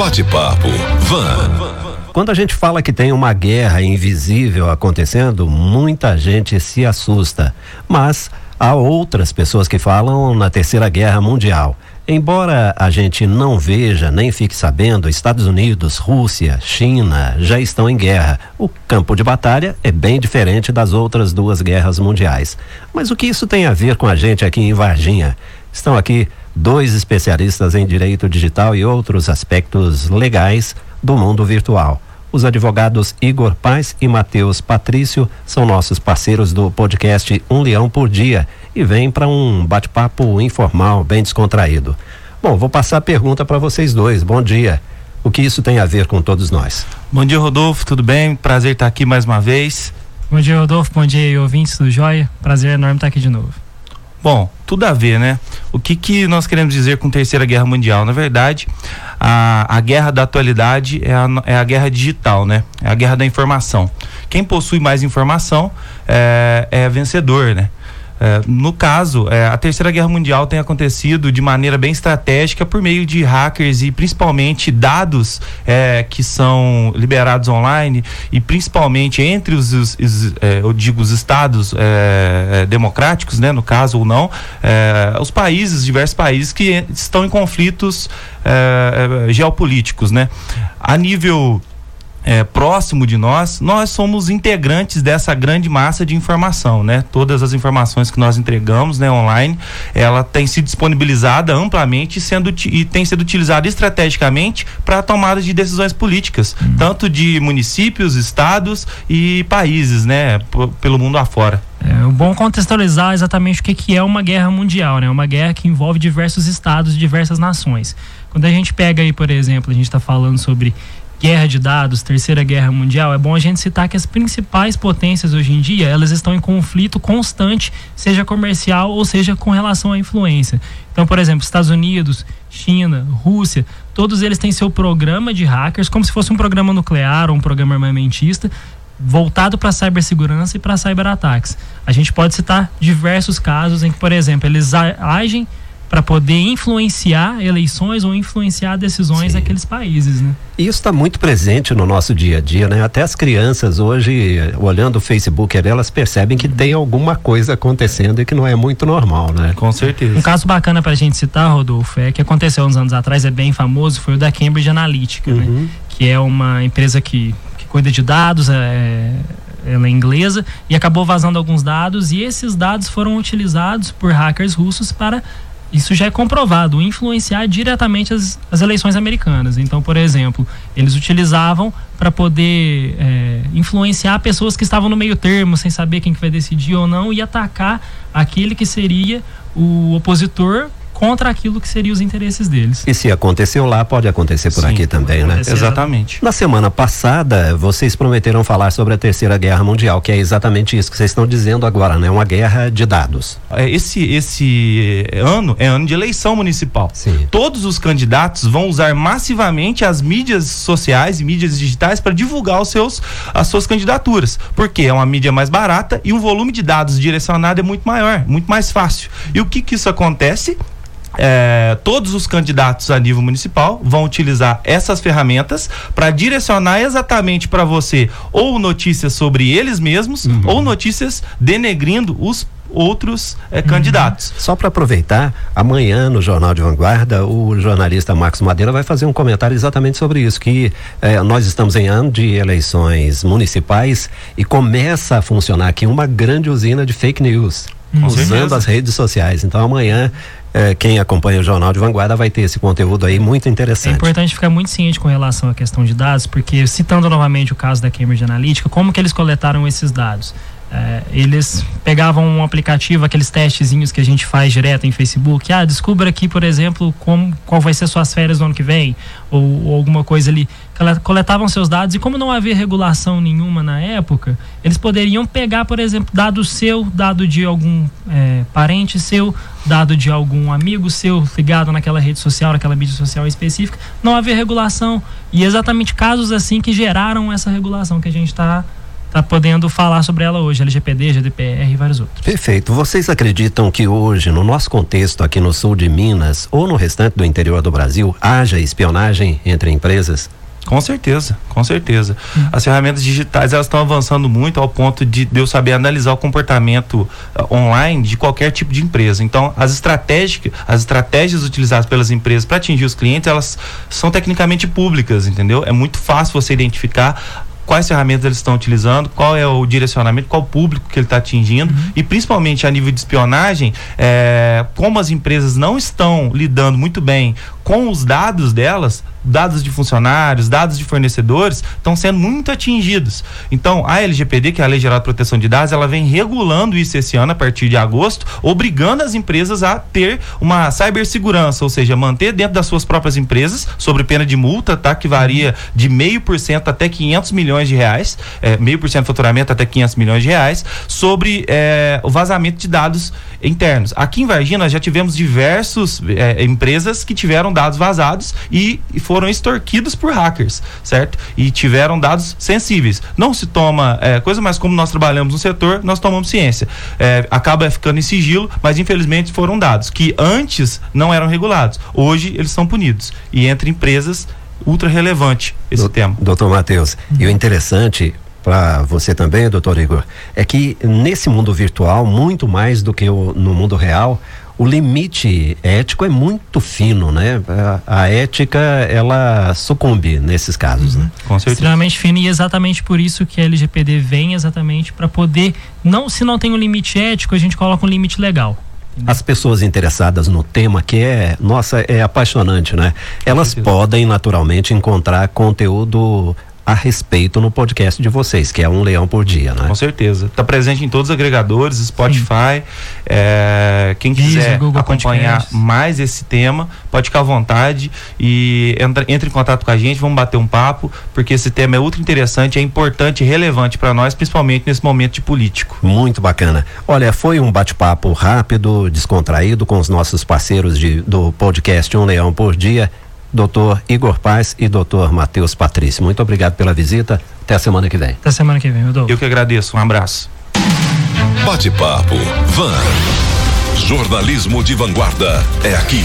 Bate-papo Van. Quando a gente fala que tem uma guerra invisível acontecendo, muita gente se assusta. Mas há outras pessoas que falam na Terceira Guerra Mundial. Embora a gente não veja nem fique sabendo, Estados Unidos, Rússia, China já estão em guerra. O campo de batalha é bem diferente das outras duas guerras mundiais. Mas o que isso tem a ver com a gente aqui em Varginha? Estão aqui dois especialistas em direito digital e outros aspectos legais do mundo virtual. Os advogados Igor Paz e Matheus Patrício são nossos parceiros do podcast Um Leão por Dia e vêm para um bate-papo informal, bem descontraído. Bom, vou passar a pergunta para vocês dois. Bom dia. O que isso tem a ver com todos nós? Bom dia, Rodolfo. Tudo bem? Prazer estar aqui mais uma vez. Bom dia, Rodolfo. Bom dia, ouvintes do Joia. Prazer enorme estar aqui de novo. Bom, tudo a ver, né? O que, que nós queremos dizer com Terceira Guerra Mundial? Na verdade, a, a guerra da atualidade é a, é a guerra digital, né? É a guerra da informação. Quem possui mais informação é, é vencedor, né? É, no caso, é, a Terceira Guerra Mundial tem acontecido de maneira bem estratégica por meio de hackers e principalmente dados é, que são liberados online e principalmente entre os, os, os é, eu digo, os estados é, é, democráticos, né, no caso ou não, os países, diversos países que estão em conflitos geopolíticos, né? A nível é, próximo de nós, nós somos integrantes dessa grande massa de informação, né? Todas as informações que nós entregamos, né, online, ela tem sido disponibilizada amplamente sendo, e tem sido utilizada estrategicamente para a tomada de decisões políticas, uhum. tanto de municípios, estados e países, né, pelo mundo afora. É bom contextualizar exatamente o que, que é uma guerra mundial, né? Uma guerra que envolve diversos estados, diversas nações. Quando a gente pega aí, por exemplo, a gente está falando sobre guerra de dados, terceira guerra mundial, é bom a gente citar que as principais potências hoje em dia, elas estão em conflito constante, seja comercial ou seja com relação à influência. Então, por exemplo, Estados Unidos, China, Rússia, todos eles têm seu programa de hackers, como se fosse um programa nuclear ou um programa armamentista, voltado para cibersegurança e para cyberataques. A gente pode citar diversos casos em que, por exemplo, eles agem para poder influenciar eleições ou influenciar decisões Sim. daqueles países, né? Isso está muito presente no nosso dia a dia, né? Até as crianças hoje, olhando o Facebook, elas percebem que tem alguma coisa acontecendo e que não é muito normal, né? Com certeza. Um caso bacana para a gente citar, Rodolfo, é que aconteceu uns anos atrás, é bem famoso, foi o da Cambridge Analytica, né? uhum. né? Que é uma empresa que, que cuida de dados, é, ela é inglesa e acabou vazando alguns dados e esses dados foram utilizados por hackers russos para isso já é comprovado, influenciar diretamente as, as eleições americanas. Então, por exemplo, eles utilizavam para poder é, influenciar pessoas que estavam no meio termo, sem saber quem que vai decidir ou não, e atacar aquele que seria o opositor contra aquilo que seriam os interesses deles. E se aconteceu lá, pode acontecer por Sim, aqui também, né? Exatamente. Na semana passada, vocês prometeram falar sobre a Terceira Guerra Mundial, que é exatamente isso que vocês estão dizendo agora, né? Uma guerra de dados. É, esse, esse ano é ano de eleição municipal. Sim. Todos os candidatos vão usar massivamente as mídias sociais e mídias digitais para divulgar os seus, as suas candidaturas. Porque é uma mídia mais barata e o volume de dados direcionado é muito maior, muito mais fácil. E o que que isso acontece? É, todos os candidatos a nível municipal vão utilizar essas ferramentas para direcionar exatamente para você ou notícias sobre eles mesmos uhum. ou notícias denegrindo os outros uhum. candidatos. Só para aproveitar, amanhã no Jornal de Vanguarda, o jornalista Marcos Madeira vai fazer um comentário exatamente sobre isso, que é, nós estamos em ano de eleições municipais e começa a funcionar aqui uma grande usina de fake news. Com usando as redes sociais. Então amanhã é, quem acompanha o Jornal de Vanguarda vai ter esse conteúdo aí muito interessante. É importante ficar muito ciente com relação à questão de dados, porque citando novamente o caso da Cambridge Analytica, como que eles coletaram esses dados? É, eles pegavam um aplicativo, aqueles testezinhos que a gente faz direto em Facebook. Ah, descubra aqui, por exemplo, como, qual vai ser suas férias no ano que vem, ou, ou, alguma coisa ali. Coletavam seus dados e como não havia regulação nenhuma na época, eles poderiam pegar, por exemplo, dado seu, dado de algum é, parente seu, dado de algum amigo seu ligado naquela rede social, naquela mídia social específica. Não havia regulação e exatamente casos assim que geraram essa regulação que a gente está está podendo falar sobre ela hoje, LGPD, GDPR e vários outros. Perfeito. Vocês acreditam que hoje, no nosso contexto aqui no sul de Minas ou no restante do interior do Brasil, haja espionagem entre empresas? Com certeza, com certeza. Hum. As ferramentas digitais elas estão avançando muito ao ponto de, de eu saber analisar o comportamento uh, online de qualquer tipo de empresa. Então, as estratégias, as estratégias utilizadas pelas empresas para atingir os clientes, elas são tecnicamente públicas, entendeu? É muito fácil você identificar quais ferramentas eles estão utilizando, qual é o direcionamento, qual o público que ele está atingindo uhum. e principalmente a nível de espionagem, é, como as empresas não estão lidando muito bem com os dados delas, dados de funcionários, dados de fornecedores, estão sendo muito atingidos. Então, a LGPD, que é a Lei Geral de Proteção de Dados, ela vem regulando isso esse ano, a partir de agosto, obrigando as empresas a ter uma cibersegurança, ou seja, manter dentro das suas próprias empresas, sobre pena de multa, tá? Que varia de meio por cento até 500 milhões de reais, é, meio por cento faturamento até 500 milhões de reais, sobre é, o vazamento de dados internos. Aqui em Varginha, nós já tivemos diversas é, empresas que tiveram dados vazados e, e, foram extorquidos por hackers, certo? E tiveram dados sensíveis. Não se toma é, coisa, mas como nós trabalhamos no setor, nós tomamos ciência. É, acaba ficando em sigilo, mas infelizmente foram dados que antes não eram regulados. Hoje eles são punidos. E entre empresas, ultra relevante esse do, tema. Doutor Matheus, e o interessante para você também, doutor Igor, é que nesse mundo virtual, muito mais do que o, no mundo real, o limite ético é muito fino, né? A, a ética, ela sucumbe nesses casos, uhum. né? Com certeza. Extremamente fino e exatamente por isso que a LGPD vem exatamente para poder, não se não tem um limite ético, a gente coloca um limite legal. As pessoas interessadas no tema, que é, nossa, é apaixonante, né? Elas podem naturalmente encontrar conteúdo a respeito no podcast de vocês, que é um leão por dia, né? Com certeza. Está presente em todos os agregadores, Spotify. É, quem quiser Google acompanhar Podcast. mais esse tema, pode ficar à vontade e entra, entre em contato com a gente, vamos bater um papo, porque esse tema é ultra interessante, é importante e relevante para nós, principalmente nesse momento de político. Muito bacana. Olha, foi um bate-papo rápido, descontraído com os nossos parceiros de, do podcast Um Leão por Dia doutor Igor Paz e doutor Matheus Patrício. Muito obrigado pela visita. Até a semana que vem. Até a semana que vem, meu Eu que agradeço. Um abraço. Bate-papo. Van. Jornalismo de vanguarda é aqui.